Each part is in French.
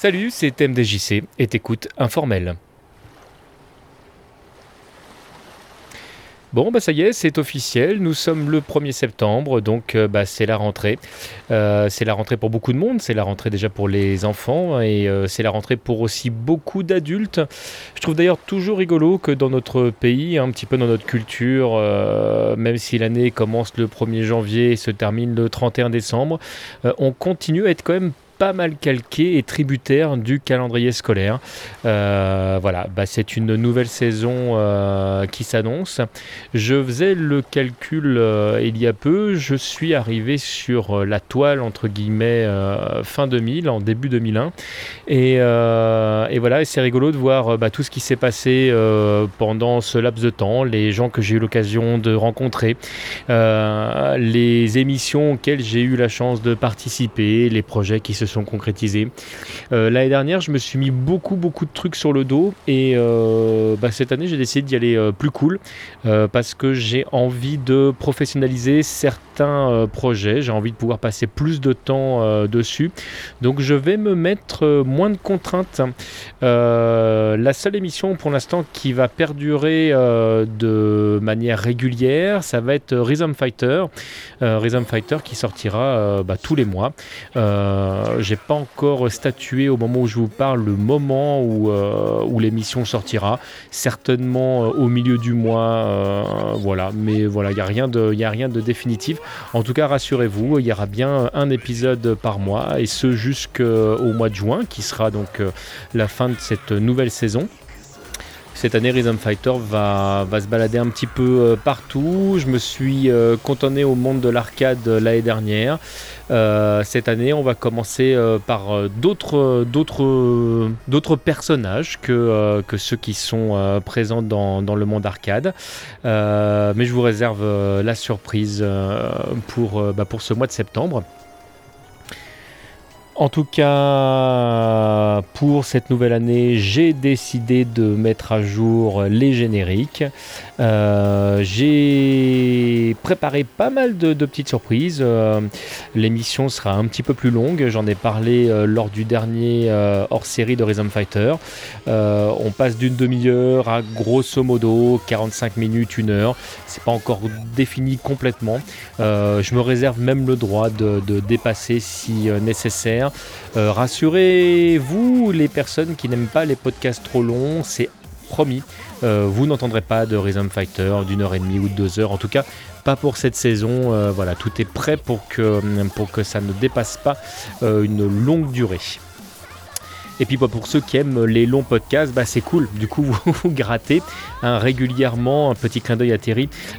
Salut, c'est MDJC et t'écoutes Informel. Bon, bah ça y est, c'est officiel. Nous sommes le 1er septembre, donc euh, bah, c'est la rentrée. Euh, c'est la rentrée pour beaucoup de monde. C'est la rentrée déjà pour les enfants et euh, c'est la rentrée pour aussi beaucoup d'adultes. Je trouve d'ailleurs toujours rigolo que dans notre pays, un petit peu dans notre culture, même si l'année commence le 1er janvier et se termine le 31 décembre, on continue à être quand même pas mal calqué et tributaire du calendrier scolaire. Euh, voilà, bah, c'est une nouvelle saison euh, qui s'annonce. Je faisais le calcul euh, il y a peu, je suis arrivé sur la toile entre guillemets fin 2000, en début 2001. Et, voilà, c'est rigolo de voir bah, tout ce qui s'est passé pendant ce laps de temps, les gens que j'ai eu l'occasion de rencontrer, les émissions auxquelles j'ai eu la chance de participer, les projets qui se sont concrétisés. Euh, l'année dernière, je me suis mis beaucoup, beaucoup de trucs sur le dos et euh, bah, cette année, j'ai décidé d'y aller euh, plus cool parce que j'ai envie de professionnaliser certains projets. J'ai envie de pouvoir passer plus de temps dessus. Donc, je vais me mettre moins de contraintes. la seule émission pour l'instant qui va perdurer de manière régulière, ça va être Rhythm Fighter. Rhythm Fighter qui sortira bah, tous les mois j'ai pas encore statué au moment où je vous parle le moment où, euh, l'émission sortira. Certainement euh, au milieu du mois, euh, voilà. Mais voilà, il n'y a rien de définitif. En tout cas, rassurez-vous, il y aura bien un épisode par mois et ce jusqu'au mois de juin, qui sera donc la fin de cette nouvelle saison. Cette année, Rhythm Fighter va, va, se balader un petit peu partout. Je me suis cantonné au monde de l'arcade l'année dernière. Euh, cette année, on va commencer euh, par euh, d'autres, personnages que, ceux qui sont présents dans, le monde arcade. mais je vous réserve la surprise bah, pour ce mois de septembre. En tout cas, pour cette nouvelle année, j'ai décidé de mettre à jour les génériques. Euh, j'ai préparé pas mal de, petites surprises. Euh, l'émission sera un petit peu plus longue. J'en ai parlé euh, lors du dernier hors série de Rhythm Fighter. on passe d'une demi-heure à grosso modo 45 minutes, une heure. C'est pas encore défini complètement. je me réserve même le droit de dépasser si nécessaire. Euh, rassurez-vous, les personnes qui n'aiment pas les podcasts trop longs, c'est promis. Euh, vous n'entendrez pas de Rhythm Fighter d'une heure et demie ou de deux heures. En tout cas, pas pour cette saison. Euh, voilà, tout est prêt pour que ça ne dépasse pas une longue durée. Et puis bah, pour ceux qui aiment les longs podcasts, bah, c'est cool. Du coup, vous, vous grattez hein, régulièrement. Un petit clin d'œil à.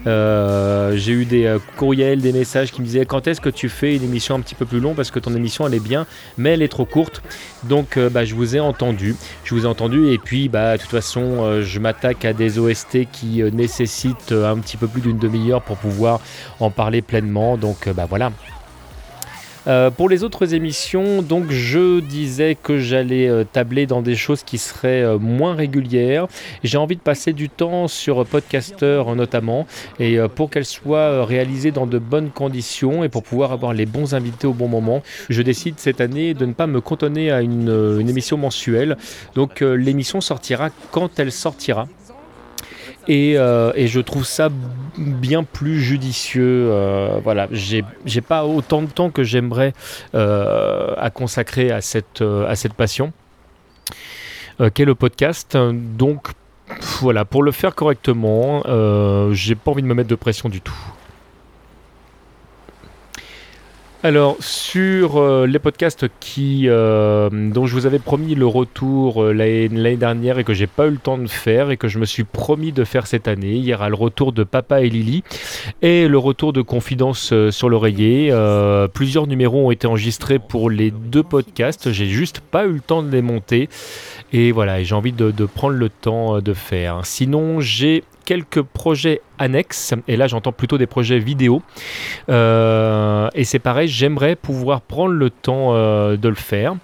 Euh, j'ai eu des euh, courriels, des messages qui me disaient quand est-ce que tu fais une émission un petit peu plus longue? Parce que ton émission elle est bien, mais elle est trop courte. Donc euh, bah, je vous ai entendu. Je vous ai entendu et puis bah, de toute façon, je m'attaque à des OST qui nécessitent un petit peu plus d'une demi-heure pour pouvoir en parler pleinement. Donc bah voilà. Euh, pour les autres émissions, donc je disais que j'allais euh, tabler dans des choses qui seraient euh, moins régulières. J'ai envie de passer du temps sur Podcaster notamment, et pour qu'elles soient réalisées dans de bonnes conditions et pour pouvoir avoir les bons invités au bon moment, je décide cette année de ne pas me cantonner à une émission mensuelle. Donc l'émission sortira quand elle sortira. Euh, et, je trouve ça bien plus judicieux. Euh, voilà, j'ai pas autant de temps que j'aimerais euh, à consacrer à cette, à cette passion qu'est le podcast. Donc voilà, pour le faire correctement, j'ai pas envie de me mettre de pression du tout. Alors sur euh, les podcasts qui, euh, dont je vous avais promis le retour euh, l'année dernière et que j'ai pas eu le temps de faire et que je me suis promis de faire cette année, il y aura le retour de Papa et Lily et le retour de Confidence sur l'oreiller. plusieurs numéros ont été enregistrés pour les deux podcasts, j'ai juste pas eu le temps de les monter et voilà, j'ai envie de, de prendre le temps de faire. Sinon j'ai quelques projets annexes, et là j'entends plutôt des projets vidéo. Euh, et c'est pareil, j'aimerais pouvoir prendre le temps euh, de le faire.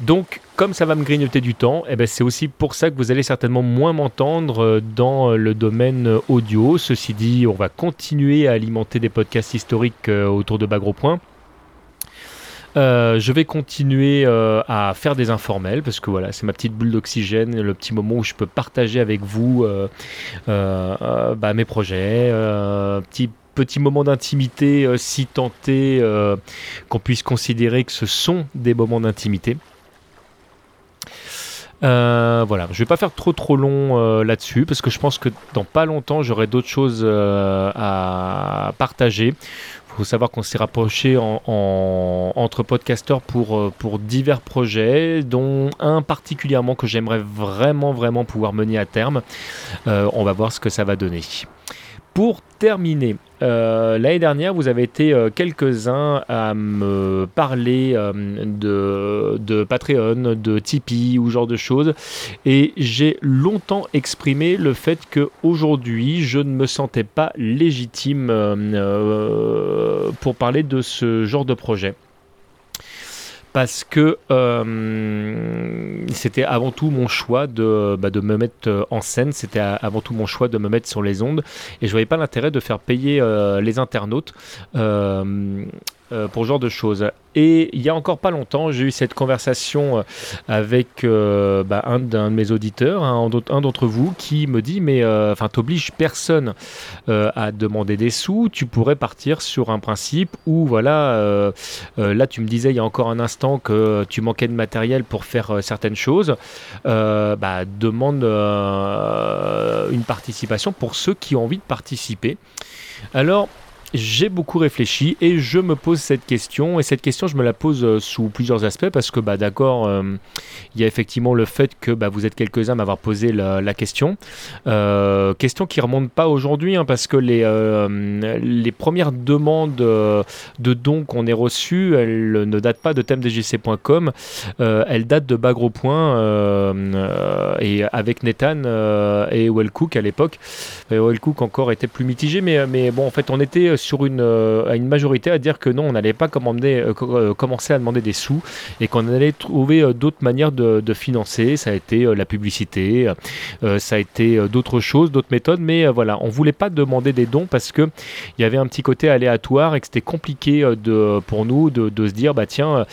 Donc, comme ça va me grignoter du temps, et eh ben c'est aussi pour ça que vous allez certainement moins m'entendre euh, dans le domaine audio. Ceci dit, on va continuer à alimenter des podcasts historiques autour de Bagro Point. Je vais continuer à faire des informels parce que voilà, c'est ma petite bulle d'oxygène, le petit moment où je peux partager avec vous bah, mes projets, petit petit moment d'intimité si tenté qu'on puisse considérer que ce sont des moments d'intimité. Euh, voilà, je vais pas faire trop trop long euh, là-dessus parce que je pense que dans pas longtemps j'aurai d'autres choses euh, à partager. Faut savoir qu'on s'est rapproché entre podcasteurs pour, pour divers projets, dont un particulièrement que j'aimerais vraiment vraiment pouvoir mener à terme. on va voir ce que ça va donner. Pour terminer, euh, l'année dernière, vous avez été euh, quelques-uns à me parler euh, de, de, Patreon, de Tipeee ou genre de choses. Et j'ai longtemps exprimé le fait qu'aujourd'hui, je ne me sentais pas légitime pour parler de ce genre de projet parce que euh, c'était avant tout mon choix de, bah, de me mettre euh, en scène, c'était avant tout mon choix de me mettre sur les ondes, et je voyais pas l'intérêt de faire payer euh, les internautes pour ce genre de choses. Et il y a encore pas longtemps, j'ai eu cette conversation euh, avec euh, bah, un, de mes auditeurs, un, d'entre vous, qui me dit mais euh, enfin t'obliges personne à demander des sous, tu pourrais partir sur un principe où voilà, là tu me disais il y a encore un instant que tu manquais de matériel pour faire certaines choses, bah, demande une participation pour ceux qui ont envie de participer. Alors j'ai beaucoup réfléchi et je me pose cette question. Et cette question, je me la pose euh, sous plusieurs aspects parce que, bah, d'accord, euh, il y a effectivement le fait que bah, vous êtes quelques-uns à m'avoir posé la, question. Euh, question qui remonte pas aujourd'hui hein, parce que les, les premières demandes de dons qu'on ait reçues, elles ne datent pas de thèmedgc.com. elles datent de Bagro Point et avec Nathan et Wellcook à l'époque. Wellcook encore était plus mitigé, mais, mais bon, en fait, on était sur une, euh, une majorité à dire que non, on n'allait pas euh, euh, commencer à demander des sous et qu'on allait trouver d'autres manières de, financer. Ça a été la publicité, ça a été d'autres choses, d'autres méthodes, mais voilà, on voulait pas demander des dons parce que il y avait un petit côté aléatoire et que c'était compliqué de, pour nous de, se dire bah tiens,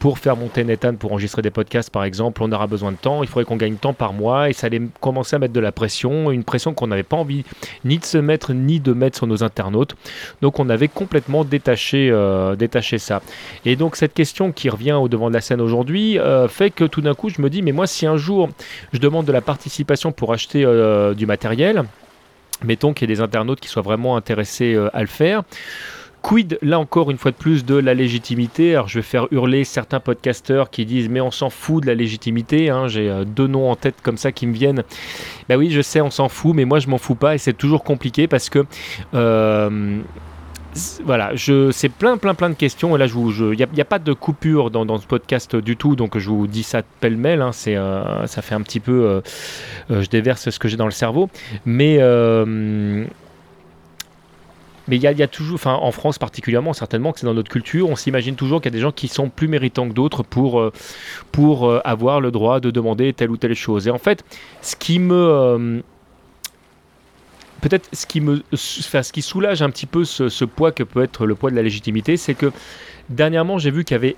pour faire monter Nathan, pour enregistrer des podcasts par exemple, on aura besoin de temps, il faudrait qu'on gagne temps par mois et ça allait commencer à mettre de la pression, une pression qu'on n'avait pas envie ni de se mettre ni de mettre sur nos internautes. Donc on avait complètement détaché, euh, détaché ça. Et donc cette question qui revient au devant de la scène aujourd'hui euh, fait que tout d'un coup je me dis mais moi si un jour je demande de la participation pour acheter euh, du matériel, mettons qu'il y ait des internautes qui soient vraiment intéressés à le faire. Quid, là encore une fois de plus, de la légitimité? Alors je vais faire hurler certains podcasteurs qui disent mais on s'en fout de la légitimité. Hein. J'ai deux noms en tête comme ça qui me viennent. Ben oui, je sais, on s'en fout, mais moi je m'en fous pas et c'est toujours compliqué parce que voilà, je, c'est plein, plein, plein de questions. Et là, il n'y a, pas de coupure dans, ce podcast du tout, donc je vous dis ça pêle-mêle. Hein, euh, ça fait un petit peu, euh, euh, je déverse ce que j'ai dans le cerveau, mais mais il y, a toujours, enfin en France particulièrement, certainement que c'est dans notre culture, on s'imagine toujours qu'il y a des gens qui sont plus méritants que d'autres pour, pour avoir le droit de demander telle ou telle chose. Et en fait, ce qui me peut-être ce qui me, ce qui soulage un petit peu ce, poids que peut être le poids de la légitimité, c'est que dernièrement j'ai vu qu'il y avait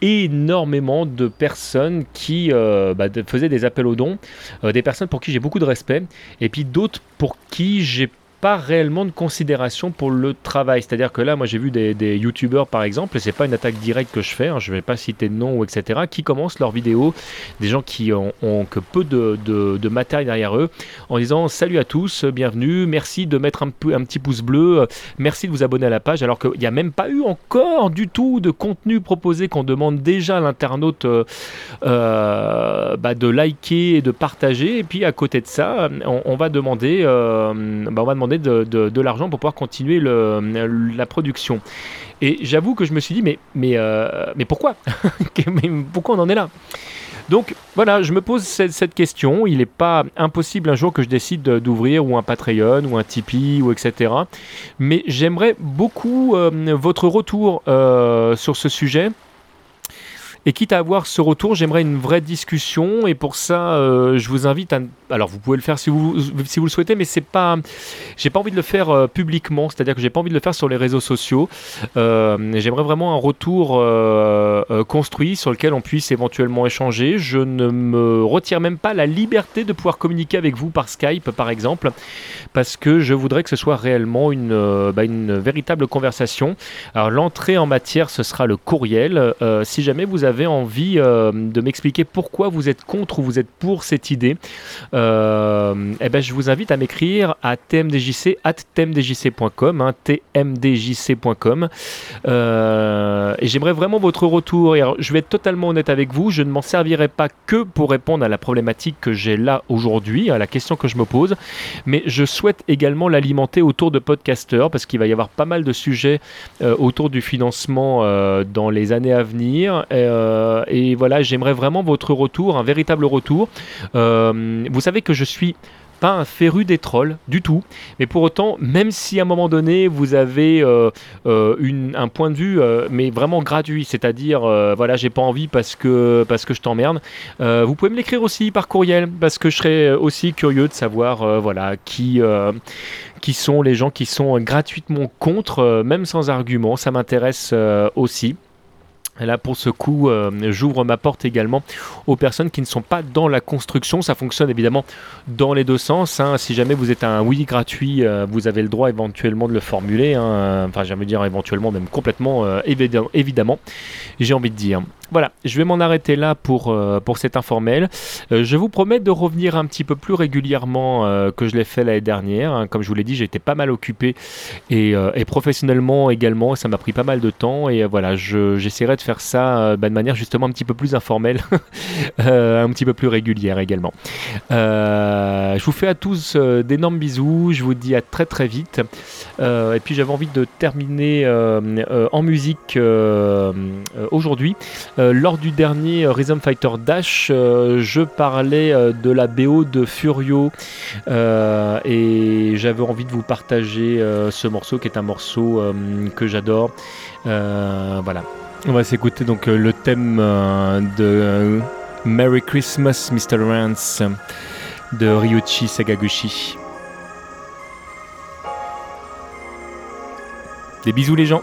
énormément de personnes qui euh, bah, faisaient des appels aux dons, euh, des personnes pour qui j'ai beaucoup de respect, et puis d'autres pour qui j'ai pas réellement de considération pour le travail. C'est-à-dire que là, moi j'ai vu des, des youtubeurs par exemple, et c'est pas une attaque directe que je fais, hein, je vais pas citer de nom etc., qui commencent leurs vidéos, des gens qui ont, que peu de, matériel derrière eux, en disant salut à tous, bienvenue, merci de mettre un, un petit pouce bleu, merci de vous abonner à la page, alors qu'il n'y a même pas eu encore du tout de contenu proposé qu'on demande déjà à l'internaute euh, euh, bah, de liker et de partager, et puis à côté de ça, on, va demander, euh, bah, on va demander de, l'argent pour pouvoir continuer la production. Et j'avoue que je me suis dit, mais, mais, euh, mais pourquoi Pourquoi on en est là? Donc voilà, je me pose cette, question. Il n'est pas impossible un jour que je décide d'ouvrir ou un Patreon ou un Tipeee ou etc. Mais j'aimerais beaucoup euh, votre retour euh, sur ce sujet. Et quitte à avoir ce retour, j'aimerais une vraie discussion. Et pour ça, euh, je vous invite à. Alors, vous pouvez le faire si vous, si vous le souhaitez, mais c'est pas. J'ai pas envie de le faire euh, publiquement, c'est-à-dire que j'ai pas envie de le faire sur les réseaux sociaux. Euh, j'aimerais vraiment un retour construit sur lequel on puisse éventuellement échanger. Je ne me retire même pas la liberté de pouvoir communiquer avec vous par Skype, par exemple, parce que je voudrais que ce soit réellement une, bah, une véritable conversation. Alors, l'entrée en matière, ce sera le courriel. si jamais vous avez envie euh, de m'expliquer pourquoi vous êtes contre ou vous êtes pour cette idée, euh, eh ben, je vous invite à m'écrire à tmdjc at tmdjc.com, hein, tmdjc.com. Euh, et j'aimerais vraiment votre retour. Et je vais être totalement honnête avec vous, je ne m'en servirai pas que pour répondre à la problématique que j'ai là aujourd'hui, à la question que je me pose, mais je souhaite également l'alimenter autour de podcasters parce qu'il va y avoir pas mal de sujets autour du financement dans les années à venir. Et voilà, j'aimerais vraiment votre retour, un véritable retour. Euh, vous savez que je suis pas un féru des trolls du tout, mais pour autant, même si à un moment donné vous avez euh, un point de vue, mais vraiment gratuit, c'est-à-dire voilà, j'ai pas envie parce que parce que je t'emmerde, vous pouvez me l'écrire aussi par courriel parce que je serais aussi curieux de savoir voilà qui sont les gens qui sont gratuitement contre, même sans argument, ça m'intéresse aussi. Là, pour ce coup, euh, j'ouvre ma porte également aux personnes qui ne sont pas dans la construction. Ça fonctionne évidemment dans les deux sens. Hein. Si jamais vous êtes un oui gratuit, euh, vous avez le droit éventuellement de le formuler. Hein. Enfin, j'aimerais dire éventuellement, même complètement, euh, évidemment, j'ai envie de dire. Voilà, je vais m'en arrêter là pour, euh, cet informel. Euh, je vous promets de revenir un petit peu plus régulièrement euh, que je l'ai fait l'année dernière. Hein. Comme je vous l'ai dit, été pas mal occupé et, professionnellement également. Ça m'a pris pas mal de temps et voilà, j'essaierai de faire ça bah, de manière justement un petit peu plus informelle, un petit peu plus régulière également. je vous fais à tous d'énormes bisous. Je vous dis à très très vite. et puis j'avais envie de terminer en musique aujourd'hui. Euh, lors du dernier euh, Rhythm Fighter Dash, euh, je parlais de la BO de Furio et j'avais envie de vous partager ce morceau qui est un morceau que j'adore. voilà. On va s'écouter donc le thème de Merry Christmas Mr. Rance de Ryuichi Sagaguchi. Des bisous les gens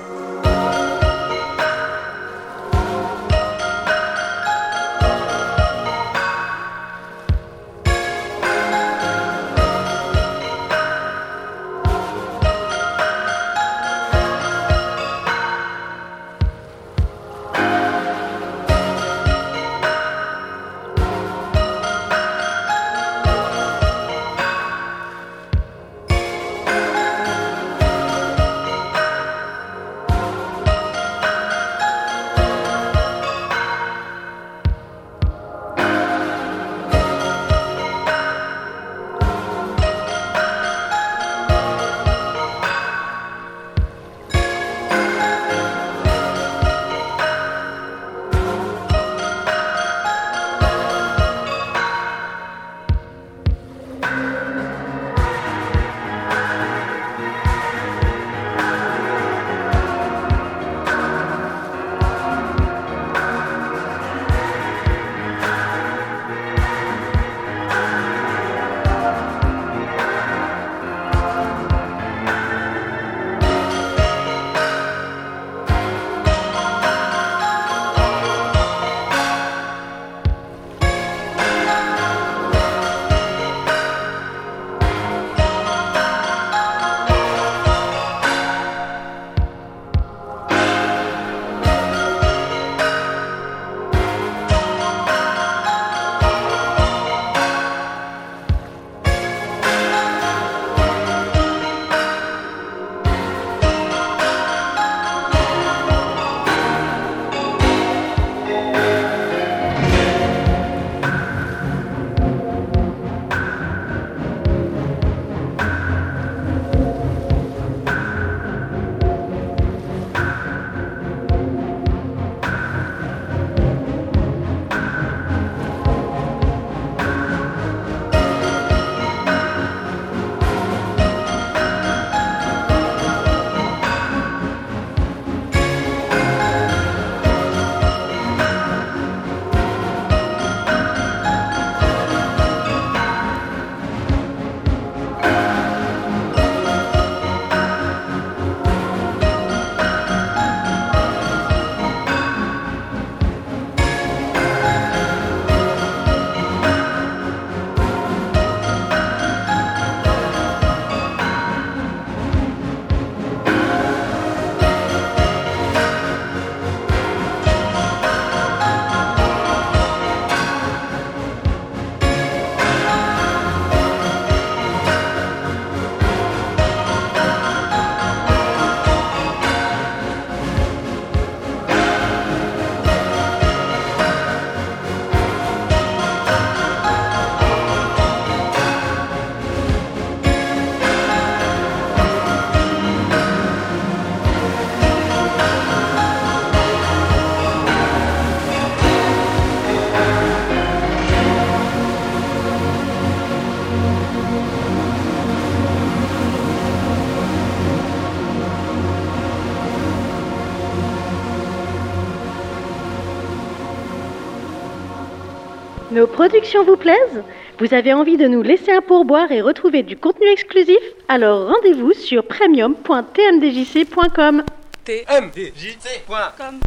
Nos productions vous plaisent Vous avez envie de nous laisser un pourboire et retrouver du contenu exclusif Alors rendez-vous sur premium.tmdjc.com. tmdjc.com